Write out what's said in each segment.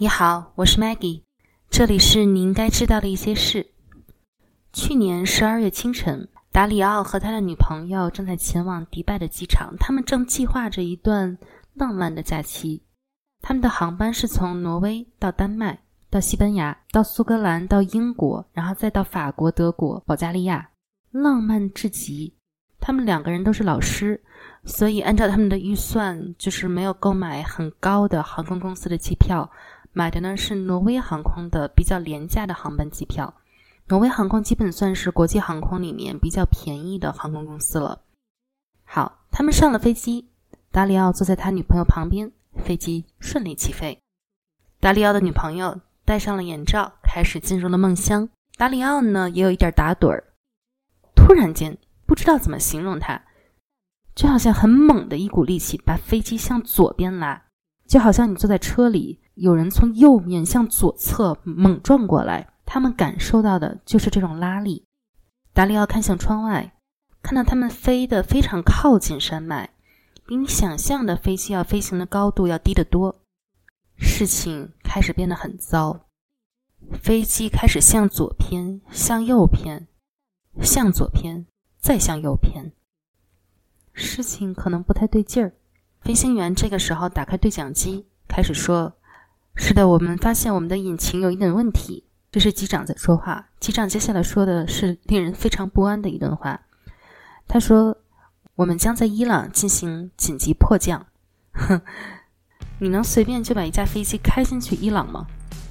你好，我是 Maggie，这里是你应该知道的一些事。去年十二月清晨，达里奥和他的女朋友正在前往迪拜的机场，他们正计划着一段浪漫的假期。他们的航班是从挪威到丹麦，到西班牙，到苏格兰，到英国，然后再到法国、德国、保加利亚，浪漫至极。他们两个人都是老师，所以按照他们的预算，就是没有购买很高的航空公司的机票。买的呢是挪威航空的比较廉价的航班机票，挪威航空基本算是国际航空里面比较便宜的航空公司了。好，他们上了飞机，达里奥坐在他女朋友旁边，飞机顺利起飞。达里奥的女朋友戴上了眼罩，开始进入了梦乡。达里奥呢也有一点打盹儿，突然间不知道怎么形容他，就好像很猛的一股力气把飞机向左边拉，就好像你坐在车里。有人从右面向左侧猛撞过来，他们感受到的就是这种拉力。达里奥看向窗外，看到他们飞得非常靠近山脉，比你想象的飞机要飞行的高度要低得多。事情开始变得很糟，飞机开始向左偏，向右偏，向左偏，再向右偏。事情可能不太对劲儿。飞行员这个时候打开对讲机，开始说。是的，我们发现我们的引擎有一点问题。这是机长在说话。机长接下来说的是令人非常不安的一段话。他说：“我们将在伊朗进行紧急迫降。”哼，你能随便就把一架飞机开进去伊朗吗？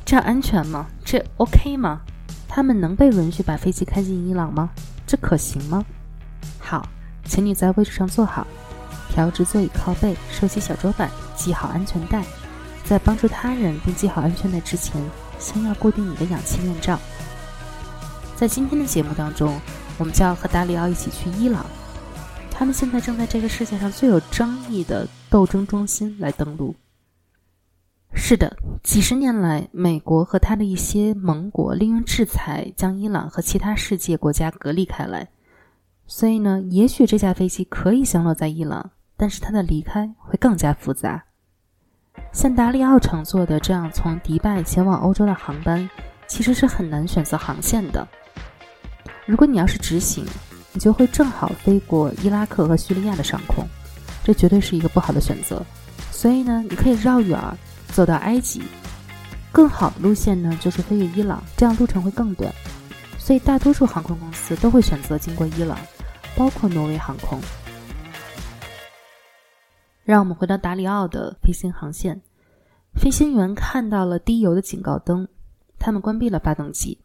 这样安全吗？这 OK 吗？他们能被允许把飞机开进伊朗吗？这可行吗？好，请你在位置上坐好，调直座椅靠背，收起小桌板，系好安全带。在帮助他人并系好安全带之前，先要固定你的氧气面罩。在今天的节目当中，我们就要和达里奥一起去伊朗。他们现在正在这个世界上最有争议的斗争中心来登陆。是的，几十年来，美国和他的一些盟国利用制裁将伊朗和其他世界国家隔离开来。所以呢，也许这架飞机可以降落在伊朗，但是它的离开会更加复杂。像达里奥乘坐的这样从迪拜前往欧洲的航班，其实是很难选择航线的。如果你要是直行，你就会正好飞过伊拉克和叙利亚的上空，这绝对是一个不好的选择。所以呢，你可以绕远儿走到埃及。更好的路线呢，就是飞越伊朗，这样路程会更短。所以大多数航空公司都会选择经过伊朗，包括挪威航空。让我们回到达里奥的飞行航线。飞行员看到了低油的警告灯，他们关闭了发动机。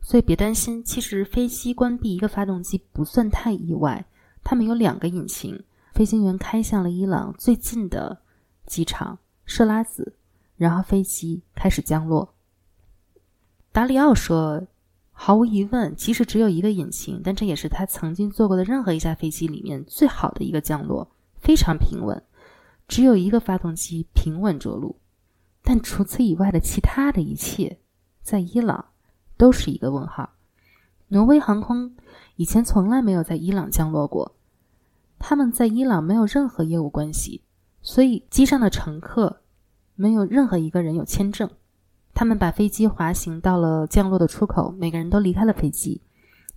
所以别担心，其实飞机关闭一个发动机不算太意外。他们有两个引擎。飞行员开向了伊朗最近的机场设拉子，然后飞机开始降落。达里奥说：“毫无疑问，即使只有一个引擎，但这也是他曾经坐过的任何一架飞机里面最好的一个降落。”非常平稳，只有一个发动机平稳着陆，但除此以外的其他的一切，在伊朗都是一个问号。挪威航空以前从来没有在伊朗降落过，他们在伊朗没有任何业务关系，所以机上的乘客没有任何一个人有签证。他们把飞机滑行到了降落的出口，每个人都离开了飞机。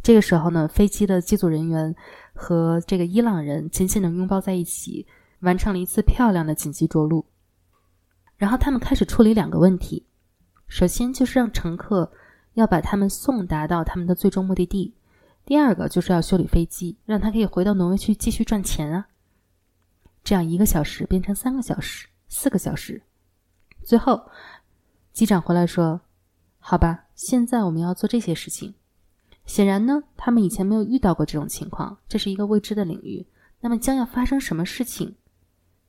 这个时候呢，飞机的机组人员和这个伊朗人紧紧的拥抱在一起，完成了一次漂亮的紧急着陆。然后他们开始处理两个问题：首先就是让乘客要把他们送达到他们的最终目的地；第二个就是要修理飞机，让他可以回到挪威去继续赚钱啊。这样一个小时变成三个小时、四个小时。最后，机长回来说：“好吧，现在我们要做这些事情。”显然呢，他们以前没有遇到过这种情况，这是一个未知的领域。那么将要发生什么事情？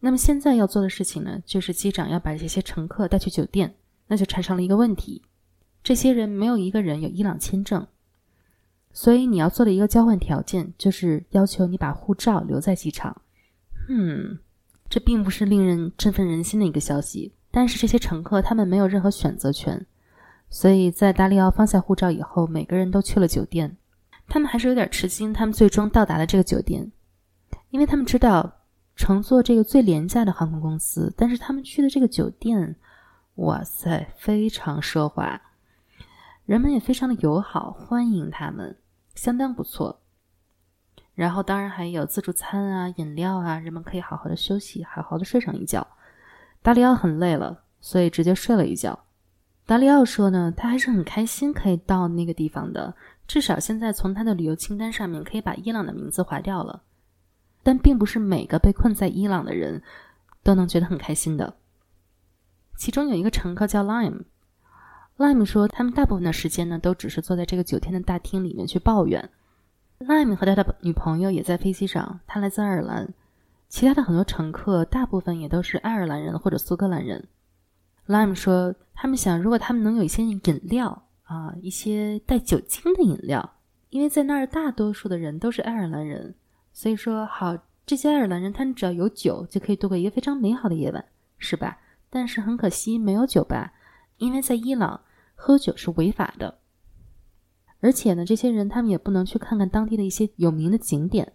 那么现在要做的事情呢，就是机长要把这些乘客带去酒店。那就产生了一个问题：这些人没有一个人有伊朗签证，所以你要做的一个交换条件就是要求你把护照留在机场。嗯，这并不是令人振奋人心的一个消息，但是这些乘客他们没有任何选择权。所以在达里奥放下护照以后，每个人都去了酒店。他们还是有点吃惊，他们最终到达了这个酒店，因为他们知道乘坐这个最廉价的航空公司，但是他们去的这个酒店哇塞，非常奢华，人们也非常的友好，欢迎他们，相当不错。然后当然还有自助餐啊、饮料啊，人们可以好好的休息，好好的睡上一觉。达里奥很累了，所以直接睡了一觉。达里奥说呢，他还是很开心可以到那个地方的，至少现在从他的旅游清单上面可以把伊朗的名字划掉了。但并不是每个被困在伊朗的人都能觉得很开心的。其中有一个乘客叫 Lime，Lime 说他们大部分的时间呢都只是坐在这个酒店的大厅里面去抱怨。Lime 和他的女朋友也在飞机上，他来自爱尔兰，其他的很多乘客大部分也都是爱尔兰人或者苏格兰人。Lime 说他们想，如果他们能有一些饮料啊，一些带酒精的饮料，因为在那儿大多数的人都是爱尔兰人。所以说，好，这些爱尔兰人他们只要有酒就可以度过一个非常美好的夜晚，是吧？但是很可惜没有酒吧，因为在伊朗喝酒是违法的。而且呢，这些人他们也不能去看看当地的一些有名的景点。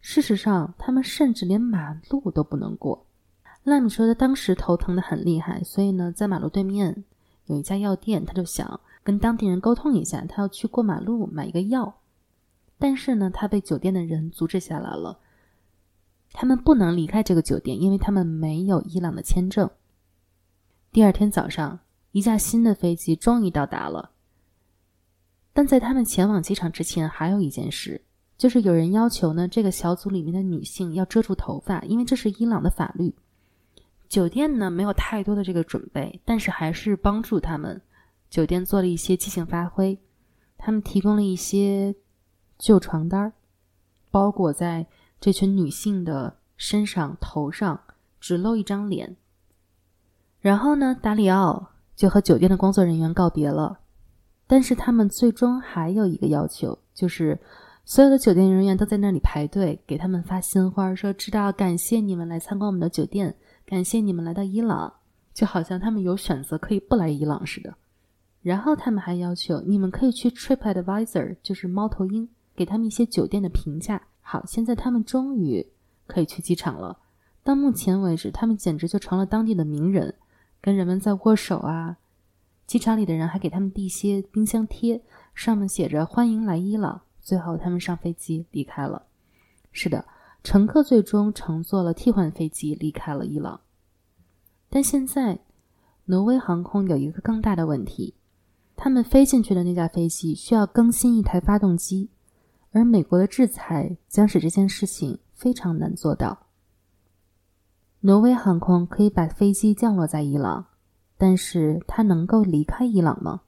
事实上，他们甚至连马路都不能过。拉米说他当时头疼的很厉害，所以呢，在马路对面有一家药店，他就想跟当地人沟通一下，他要去过马路买一个药。但是呢，他被酒店的人阻止下来了。他们不能离开这个酒店，因为他们没有伊朗的签证。第二天早上，一架新的飞机终于到达了。但在他们前往机场之前，还有一件事，就是有人要求呢，这个小组里面的女性要遮住头发，因为这是伊朗的法律。酒店呢没有太多的这个准备，但是还是帮助他们。酒店做了一些即兴发挥，他们提供了一些。旧床单包裹在这群女性的身上、头上，只露一张脸。然后呢，达里奥就和酒店的工作人员告别了。但是他们最终还有一个要求，就是所有的酒店人员都在那里排队，给他们发鲜花，说知道感谢你们来参观我们的酒店，感谢你们来到伊朗，就好像他们有选择可以不来伊朗似的。然后他们还要求你们可以去 TripAdvisor，就是猫头鹰。给他们一些酒店的评价。好，现在他们终于可以去机场了。到目前为止，他们简直就成了当地的名人，跟人们在握手啊。机场里的人还给他们递些冰箱贴，上面写着“欢迎来伊朗”。最后，他们上飞机离开了。是的，乘客最终乘坐了替换飞机离开了伊朗。但现在，挪威航空有一个更大的问题：他们飞进去的那架飞机需要更新一台发动机。而美国的制裁将使这件事情非常难做到。挪威航空可以把飞机降落在伊朗，但是它能够离开伊朗吗？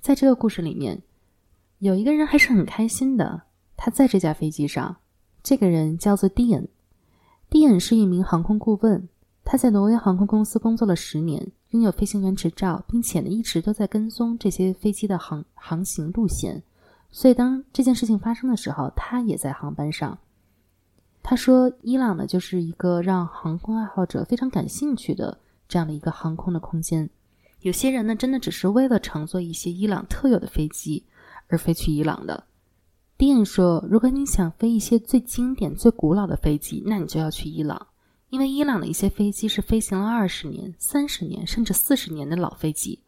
在这个故事里面，有一个人还是很开心的，他在这架飞机上。这个人叫做 Dian，Dian 是一名航空顾问，他在挪威航空公司工作了十年，拥有飞行员执照，并且呢一直都在跟踪这些飞机的航航行路线。所以，当这件事情发生的时候，他也在航班上。他说：“伊朗呢，就是一个让航空爱好者非常感兴趣的这样的一个航空的空间。有些人呢，真的只是为了乘坐一些伊朗特有的飞机而飞去伊朗的。”迪说：“如果你想飞一些最经典、最古老的飞机，那你就要去伊朗，因为伊朗的一些飞机是飞行了二十年、三十年甚至四十年的老飞机。”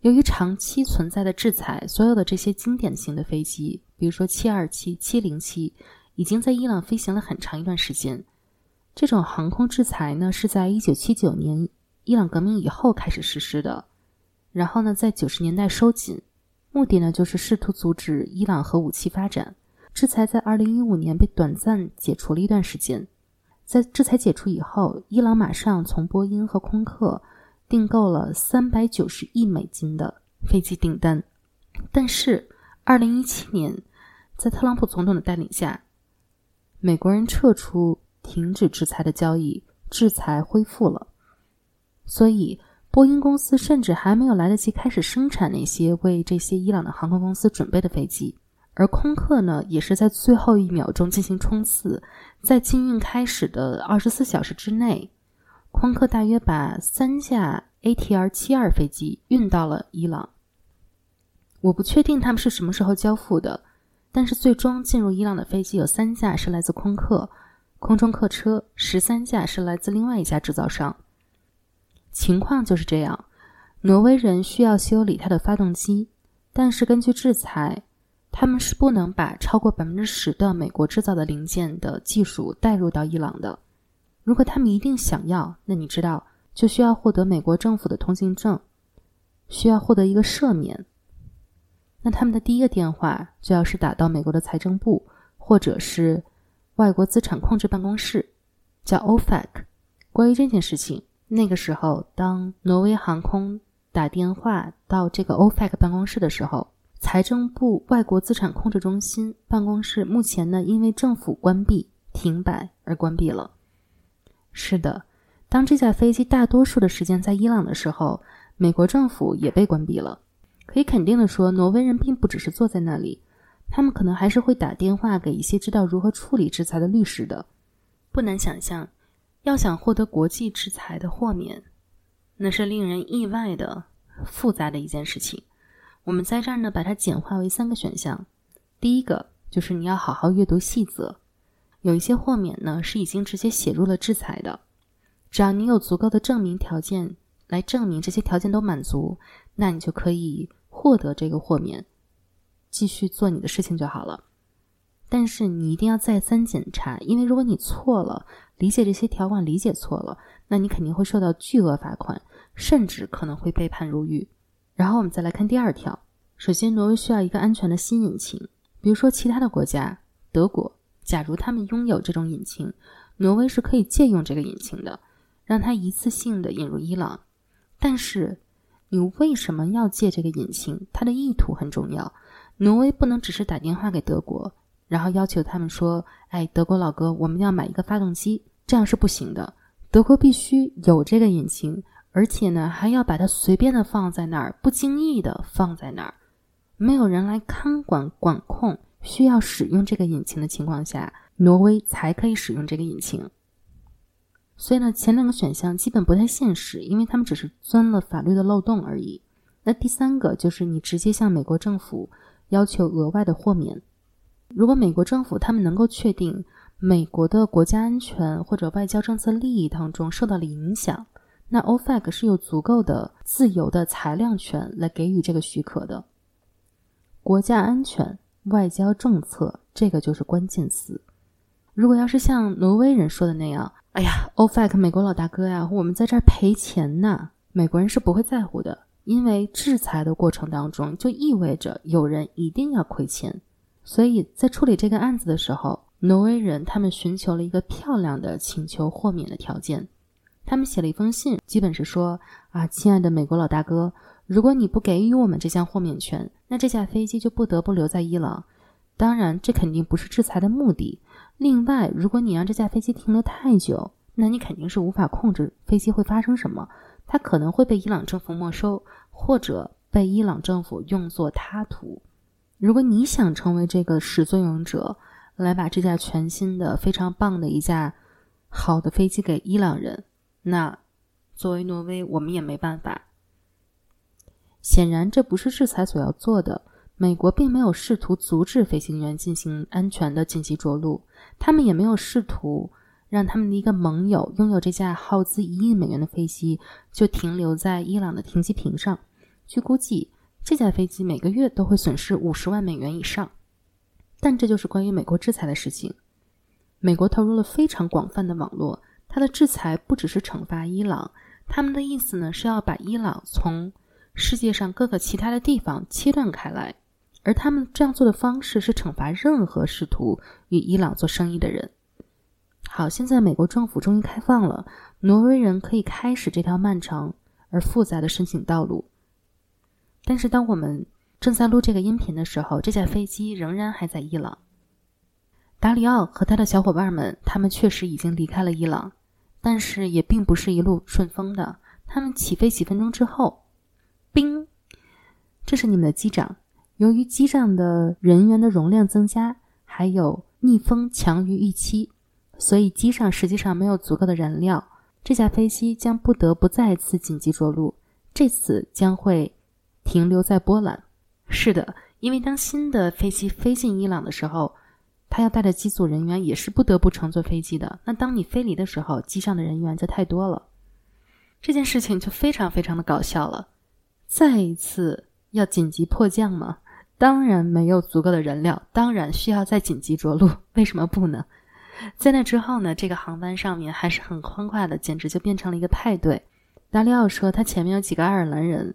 由于长期存在的制裁，所有的这些经典型的飞机，比如说727、707，已经在伊朗飞行了很长一段时间。这种航空制裁呢，是在1979年伊朗革命以后开始实施的，然后呢，在90年代收紧，目的呢就是试图阻止伊朗核武器发展。制裁在2015年被短暂解除了一段时间，在制裁解除以后，伊朗马上从波音和空客。订购了三百九十亿美金的飞机订单，但是二零一七年，在特朗普总统的带领下，美国人撤出停止制裁的交易，制裁恢复了。所以，波音公司甚至还没有来得及开始生产那些为这些伊朗的航空公司准备的飞机，而空客呢，也是在最后一秒钟进行冲刺，在禁运开始的二十四小时之内。空客大约把三架 ATR 七二飞机运到了伊朗。我不确定他们是什么时候交付的，但是最终进入伊朗的飞机有三架是来自空客空中客车，十三架是来自另外一家制造商。情况就是这样。挪威人需要修理他的发动机，但是根据制裁，他们是不能把超过百分之十的美国制造的零件的技术带入到伊朗的。如果他们一定想要，那你知道，就需要获得美国政府的通行证，需要获得一个赦免。那他们的第一个电话就要是打到美国的财政部，或者是外国资产控制办公室，叫 OFAC。关于这件事情，那个时候，当挪威航空打电话到这个 OFAC 办公室的时候，财政部外国资产控制中心办公室目前呢，因为政府关闭停摆而关闭了。是的，当这架飞机大多数的时间在伊朗的时候，美国政府也被关闭了。可以肯定的说，挪威人并不只是坐在那里，他们可能还是会打电话给一些知道如何处理制裁的律师的。不难想象，要想获得国际制裁的豁免，那是令人意外的复杂的一件事情。我们在这儿呢，把它简化为三个选项。第一个就是你要好好阅读细则，有一些豁免呢是已经直接写入了制裁的，只要你有足够的证明条件来证明这些条件都满足，那你就可以。获得这个豁免，继续做你的事情就好了。但是你一定要再三检查，因为如果你错了，理解这些条款理解错了，那你肯定会受到巨额罚款，甚至可能会被判入狱。然后我们再来看第二条。首先，挪威需要一个安全的新引擎，比如说其他的国家，德国，假如他们拥有这种引擎，挪威是可以借用这个引擎的，让它一次性的引入伊朗。但是。你为什么要借这个引擎？它的意图很重要。挪威不能只是打电话给德国，然后要求他们说：“哎，德国老哥，我们要买一个发动机。”这样是不行的。德国必须有这个引擎，而且呢，还要把它随便的放在那儿，不经意的放在那儿，没有人来看管管控，需要使用这个引擎的情况下，挪威才可以使用这个引擎。所以呢，前两个选项基本不太现实，因为他们只是钻了法律的漏洞而已。那第三个就是你直接向美国政府要求额外的豁免。如果美国政府他们能够确定美国的国家安全或者外交政策利益当中受到了影响，那 OFAC 是有足够的自由的裁量权来给予这个许可的。国家安全、外交政策，这个就是关键词。如果要是像挪威人说的那样，哎呀，OFAC 美国老大哥呀，我们在这儿赔钱呢。美国人是不会在乎的，因为制裁的过程当中就意味着有人一定要亏钱。所以在处理这个案子的时候，挪威人他们寻求了一个漂亮的请求豁免的条件。他们写了一封信，基本是说啊，亲爱的美国老大哥，如果你不给予我们这项豁免权，那这架飞机就不得不留在伊朗。当然，这肯定不是制裁的目的。另外，如果你让这架飞机停留太久，那你肯定是无法控制飞机会发生什么。它可能会被伊朗政府没收，或者被伊朗政府用作他途。如果你想成为这个始作俑者，来把这架全新的、非常棒的一架好的飞机给伊朗人，那作为挪威，我们也没办法。显然，这不是制裁所要做的。美国并没有试图阻止飞行员进行安全的紧急着陆，他们也没有试图让他们的一个盟友拥有这架耗资一亿美元的飞机就停留在伊朗的停机坪上。据估计，这架飞机每个月都会损失五十万美元以上。但这就是关于美国制裁的事情。美国投入了非常广泛的网络，它的制裁不只是惩罚伊朗，他们的意思呢是要把伊朗从世界上各个其他的地方切断开来。而他们这样做的方式是惩罚任何试图与伊朗做生意的人。好，现在美国政府终于开放了，挪威人可以开始这条漫长而复杂的申请道路。但是，当我们正在录这个音频的时候，这架飞机仍然还在伊朗。达里奥和他的小伙伴们，他们确实已经离开了伊朗，但是也并不是一路顺风的。他们起飞几分钟之后，这是你们的机长。由于机上的人员的容量增加，还有逆风强于预期，所以机上实际上没有足够的燃料。这架飞机将不得不再次紧急着陆，这次将会停留在波兰。是的，因为当新的飞机飞进伊朗的时候，他要带着机组人员也是不得不乘坐飞机的。那当你飞离的时候，机上的人员就太多了。这件事情就非常非常的搞笑了。再一次要紧急迫降吗？当然没有足够的燃料，当然需要再紧急着陆。为什么不呢？在那之后呢，这个航班上面还是很欢快的，简直就变成了一个派对。达里奥说，他前面有几个爱尔兰人，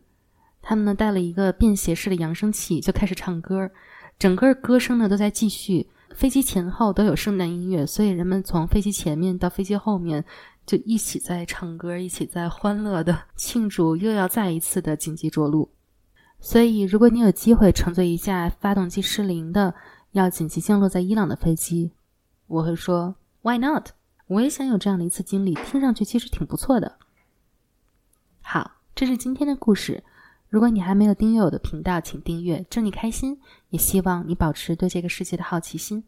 他们呢带了一个便携式的扬声器，就开始唱歌，整个歌声呢都在继续。飞机前后都有圣诞音乐，所以人们从飞机前面到飞机后面就一起在唱歌，一起在欢乐的庆祝又要再一次的紧急着陆。所以，如果你有机会乘坐一架发动机失灵的要紧急降落在伊朗的飞机，我会说 Why not？我也想有这样的一次经历，听上去其实挺不错的。好，这是今天的故事。如果你还没有订阅我的频道，请订阅，祝你开心，也希望你保持对这个世界的好奇心。